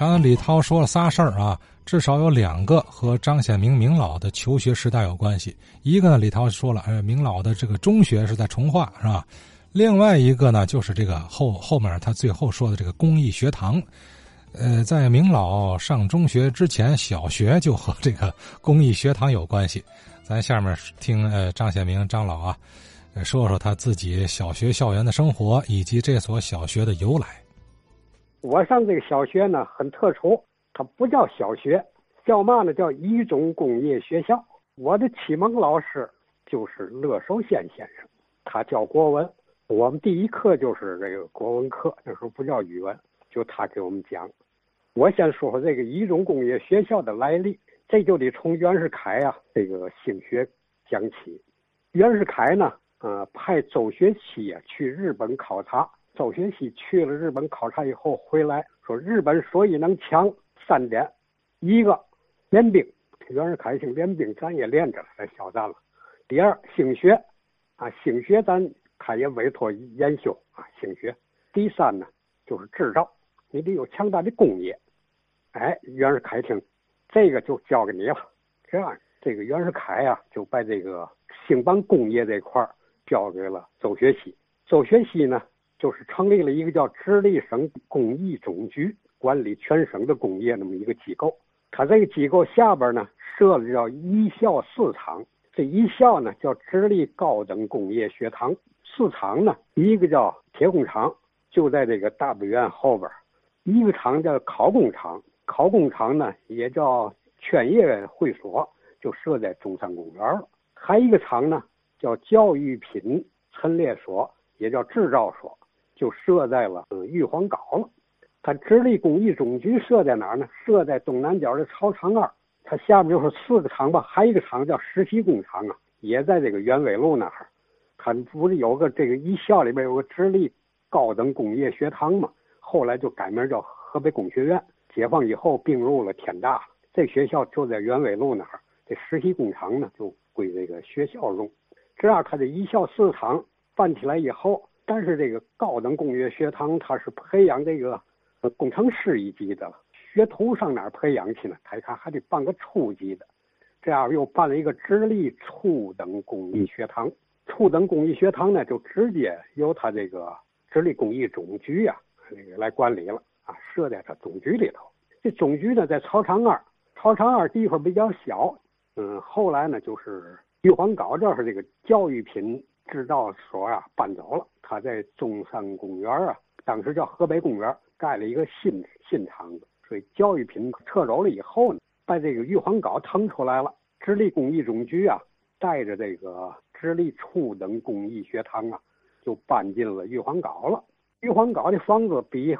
刚才李涛说了仨事儿啊，至少有两个和张显明明老的求学时代有关系。一个呢，李涛说了，呃，明老的这个中学是在从化，是吧？另外一个呢，就是这个后后面他最后说的这个公益学堂。呃，在明老上中学之前，小学就和这个公益学堂有关系。咱下面听呃张显明张老啊，说说他自己小学校园的生活以及这所小学的由来。我上这个小学呢很特殊，它不叫小学，叫嘛呢？叫一中工业学校。我的启蒙老师就是乐寿先先生，他教国文，我们第一课就是这个国文课，那时候不叫语文，就他给我们讲。我先说说这个一中工业学校的来历，这就得从袁世凯啊这个兴学讲起。袁世凯呢，呃，派周学熙呀去日本考察。周学熙去了日本考察以后回来，说日本所以能强三点：一个练兵，袁世凯兴练兵，咱也练着了，咱小战了；第二兴学，啊兴学咱他也委托研修啊兴学；第三呢就是制造，你得有强大的工业。哎，袁世凯听，这个就交给你了。这样，这个袁世凯呀就把这个兴办工业这块交给了周学熙。周学熙呢。就是成立了一个叫直隶省工艺总局，管理全省的工业那么一个机构。它这个机构下边呢设了叫一校四厂，这一校呢叫直隶高等工业学堂，四厂呢一个叫铁工厂，就在这个大北院后边；一个厂叫考工厂，考工厂呢也叫劝业会所，就设在中山公园了。还一个厂呢叫教育品陈列所，也叫制造所。就设在了玉皇岗了，它直隶工艺总局设在哪儿呢？设在东南角的朝长二，它下面就是四个厂吧，还有一个厂叫实习工厂啊，也在这个原纬路那儿。它不是有个这个一校里边有个直隶高等工业学堂嘛？后来就改名叫河北工学院。解放以后并入了天大，这学校就在原纬路那儿。这实习工厂呢就归这个学校用。这样，它这一校四厂办起来以后。但是这个高等工业学堂，它是培养这个工程师一级的。学徒上哪儿培养去呢？他一看还得办个初级的，这样又办了一个直隶初等工艺学堂。初等工艺学堂呢，就直接由他这个直隶工艺总局啊，那个来管理了啊，设在他总局里头。这总局呢，在朝长二，朝长二地方比较小。嗯，后来呢，就是玉皇岗这是这个教育品制造所啊，搬走了。他在中山公园啊，当时叫河北公园，盖了一个新新厂子，所以教育品撤走了以后呢，把这个玉皇岗腾出来了。直隶工艺总局啊，带着这个直隶初等工艺学堂啊，就搬进了玉皇岗了。玉皇岗的房子比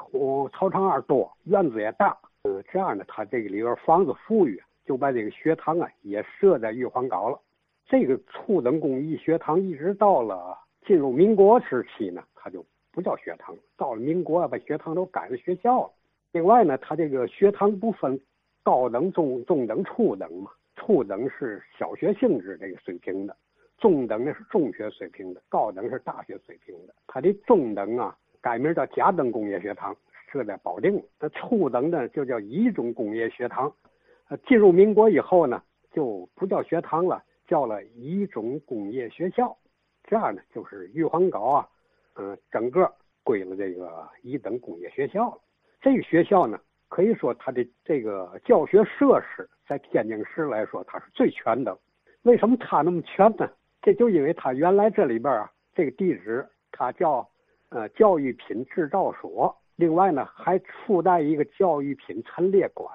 曹长二多，院子也大。嗯，这样呢，他这个里边房子富裕，就把这个学堂啊也设在玉皇岗了。这个初等工艺学堂一直到了。进入民国时期呢，它就不叫学堂。到了民国啊，把学堂都改了学校了。另外呢，它这个学堂不分高等、中、中等、初等嘛。初等是小学性质这个水平的，中等呢是中学水平的，高等是大学水平的。它的中等啊，改名叫甲等工业学堂，设在保定。那初等呢，就叫乙种工业学堂。呃，进入民国以后呢，就不叫学堂了，叫了一中工业学校。这样呢，就是玉皇高啊，嗯，整个归了这个一等工业学校了。这个学校呢，可以说它的这个教学设施在天津市来说，它是最全的。为什么它那么全呢？这就因为它原来这里边啊，这个地址它叫呃教育品制造所，另外呢还附带一个教育品陈列馆。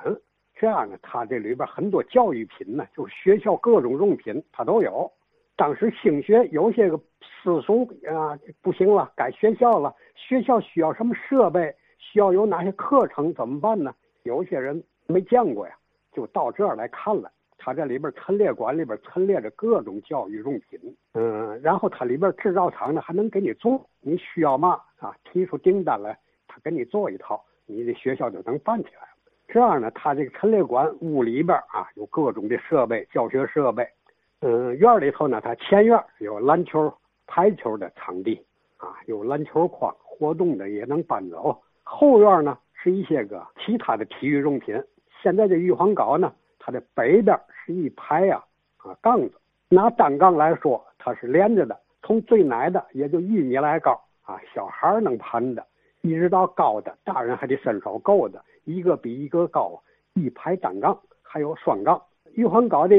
这样呢，它这里边很多教育品呢，就是学校各种用品它都有。当时兴学有些个私塾啊不行了，改学校了。学校需要什么设备？需要有哪些课程？怎么办呢？有些人没见过呀，就到这儿来看了。他这里边陈列馆里边陈列着各种教育用品，嗯，然后他里边制造厂呢还能给你做，你需要嘛啊？提出订单来，他给你做一套，你的学校就能办起来了。这样呢，他这个陈列馆屋里边啊有各种的设备，教学设备。嗯，院里头呢，它前院有篮球、排球的场地，啊，有篮球框，活动的也能搬走。后院呢是一些个其他的体育用品。现在这玉皇镐呢，它的北边是一排呀啊杠子，拿单杠来说，它是连着的，从最矮的也就一米来高啊，小孩能攀的，一直到高的，大人还得伸手够的，一个比一个高，一排单杠，还有双杠。玉皇高的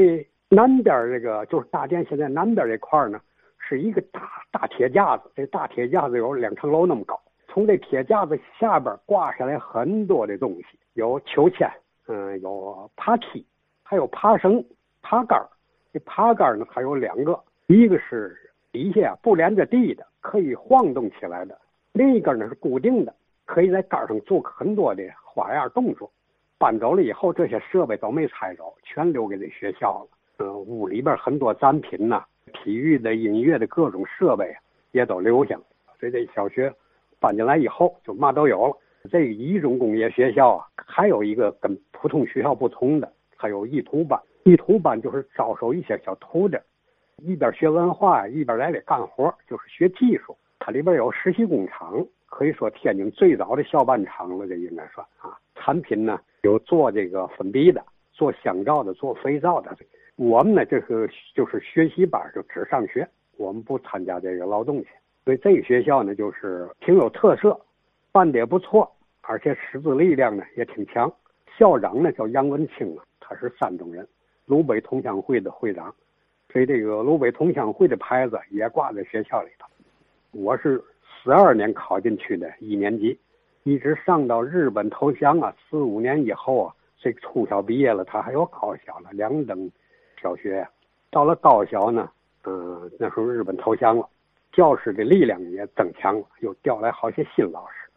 南边这个就是大殿现在南边这块呢。是一个大大铁架子，这大铁架子有两层楼那么高。从这铁架子下边挂下来很多的东西，有秋千，嗯，有爬梯，还有爬绳、爬杆这爬杆呢还有两个，一个是底下不连着地的，可以晃动起来的；另一根呢是固定的，可以在杆上做很多的花样动作。搬走了以后，这些设备都没拆走，全留给这学校了。嗯，屋里边很多展品呐。体育的、音乐的各种设备也都留下了，所以这小学搬进来以后就嘛都有了。这一中工业学校啊，还有一个跟普通学校不同的，还有艺徒班。艺徒班就是招收一些小徒弟，一边学文化，一边来这干活，就是学技术。它里边有实习工厂，可以说天津最早的校办厂了，这应该算啊。产品呢有做这个粉笔的，做香皂的，做肥皂的。我们呢，这是就是学习班，就只上学，我们不参加这个劳动去。所以这个学校呢，就是挺有特色，办的也不错，而且师资力量呢也挺强。校长呢叫杨文清啊，他是山东人，鲁北同乡会的会长，所以这个鲁北同乡会的牌子也挂在学校里头。我是十二年考进去的一年级，一直上到日本投降啊，四五年以后啊，这个初小毕业了，他还有高小了，两等。小学呀，到了高小呢，嗯，那时候日本投降了，教师的力量也增强了，又调来好些新老师，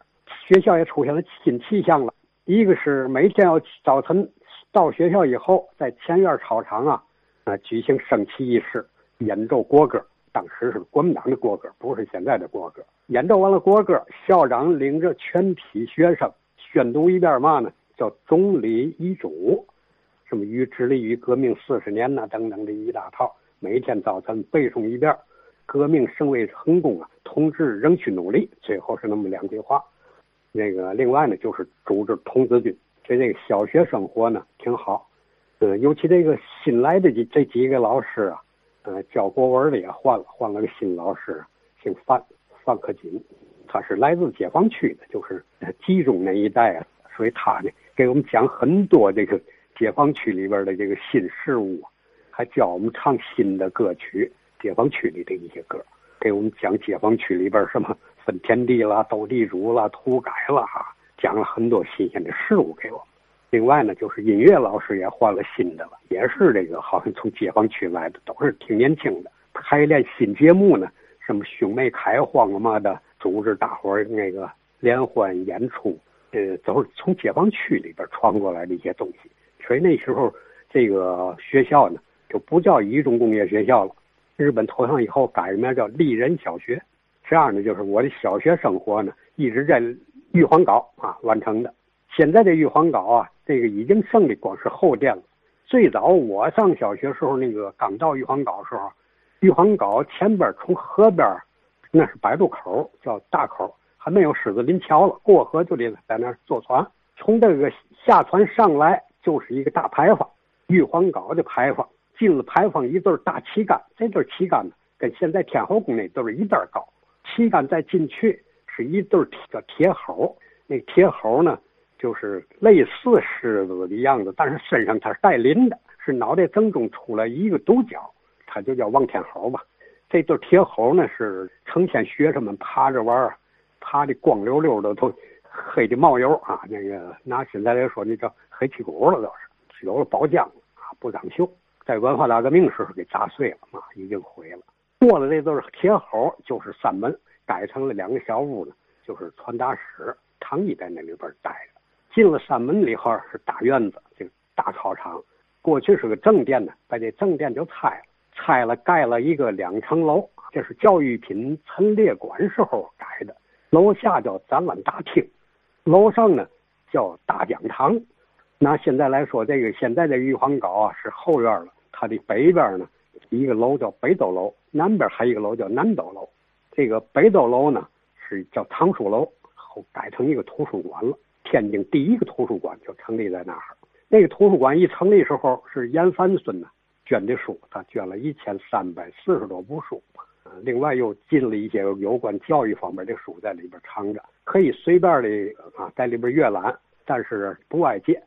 学校也出现了新气象了。一个是每天要早晨到学校以后，在前院操场啊，啊举行升旗仪式，演奏国歌。当时是国民党的国歌，不是现在的国歌。演奏完了国歌，校长领着全体学生宣读一遍嘛呢？叫总理遗嘱。什么于致力于革命四十年呐，等等的一大套，每天早晨背诵一遍。革命尚未成功啊，同志仍需努力。最后是那么两句话。那个另外呢，就是组织童子军。所以这个小学生活呢挺好。呃，尤其这个新来的这这几个老师啊，呃，教国文的也换了，换了个新老师，姓范，范克锦，他是来自解放区的，就是集中那一带啊，所以他呢给我们讲很多这个。解放区里边的这个新事物，还教我们唱新的歌曲。解放区里的一些歌，给我们讲解放区里边什么分田地啦、斗地主啦、土改啦，哈，讲了很多新鲜的事物给我。另外呢，就是音乐老师也换了新的了，也是这个好像从解放区来的，都是挺年轻的。排练新节目呢，什么兄妹开荒啊嘛的，组织大伙儿那个联欢演出，呃，都是从解放区里边传过来的一些东西。所以那时候，这个学校呢就不叫一中工业学校了。日本投降以后改名叫立人小学。这样呢，就是我的小学生活呢一直在玉皇岛啊完成的。现在的玉皇岛啊，这个已经剩的光是后殿了。最早我上小学时候，那个刚到玉皇镐时候，玉皇镐前边从河边，那是摆渡口，叫大口，还没有狮子林桥了。过河就得在那儿坐船，从这个下船上来。就是一个大牌坊，玉皇镐的牌坊。进了牌坊，一对大旗杆，这对旗杆呢，跟现在天后宫那对一儿高。旗杆再进去是一对叫铁猴，那铁猴呢，就是类似狮子的样子，但是身上它是带鳞的，是脑袋正中出来一个独角，它就叫望天猴吧。这对铁猴呢，是成天学生们趴着玩，趴的光溜溜的，都黑的冒油啊。那个拿现在来说，那叫。黑屁股了，都是有了宝浆啊，不长锈，在文化大革命时候给砸碎了啊，已经毁了。过了这都是铁猴，就是三门，改成了两个小屋呢，就是传达室。唐一在那里边待着。进了山门里后是大院子，这个大操场。过去是个正殿呢，把这正殿就拆了，拆了盖了一个两层楼，这是教育品陈列馆时候改的。楼下叫展览大厅，楼上呢叫大讲堂。拿现在来说，这个现在的玉皇镐啊是后院了。它的北边呢，一个楼叫北斗楼，南边还有一个楼叫南斗楼。这个北斗楼呢是叫藏书楼，后改成一个图书馆了。天津第一个图书馆就成立在那儿。那个图书馆一成立时候是严凡孙呢捐的书，他捐了一千三百四十多部书，另外又进了一些有关教育方面的书在里边藏着，可以随便的啊在里边阅览，但是不外借。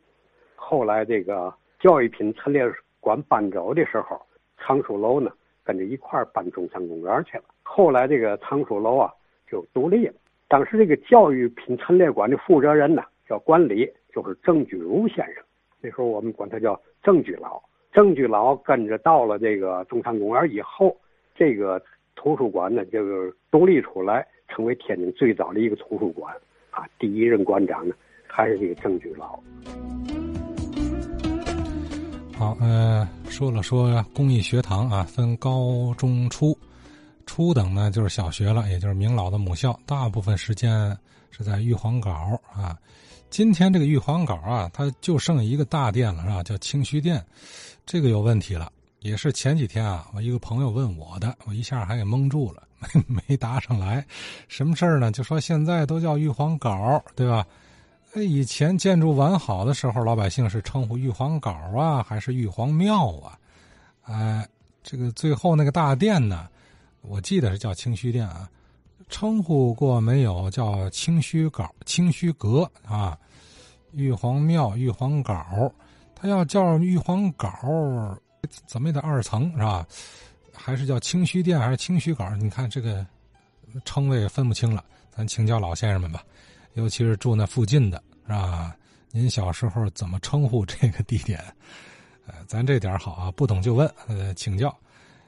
后来这个教育品陈列馆搬走的时候，藏书楼呢跟着一块儿搬中山公园去了。后来这个藏书楼啊就独立了。当时这个教育品陈列馆的负责人呢叫管理，就是郑举儒先生。那时候我们管他叫郑居老。郑居老跟着到了这个中山公园以后，这个图书馆呢就是独立出来，成为天津最早的一个图书馆。啊，第一任馆长呢还是这个郑居老。好，呃，说了说公益学堂啊，分高中初，初等呢就是小学了，也就是明老的母校，大部分时间是在玉皇岗啊。今天这个玉皇岗啊，它就剩一个大殿了，是吧？叫清虚殿，这个有问题了。也是前几天啊，我一个朋友问我的，我一下还给蒙住了，没答上来。什么事儿呢？就说现在都叫玉皇岗，对吧？那以前建筑完好的时候，老百姓是称呼玉皇岗啊，还是玉皇庙啊？哎，这个最后那个大殿呢，我记得是叫清虚殿啊。称呼过没有？叫清虚稿、清虚阁啊？玉皇庙、玉皇岗，他要叫玉皇岗，怎么也得二层是吧？还是叫清虚殿，还是清虚稿？你看这个称谓分不清了，咱请教老先生们吧。尤其是住那附近的，是吧？您小时候怎么称呼这个地点？呃，咱这点好啊，不懂就问，呃，请教。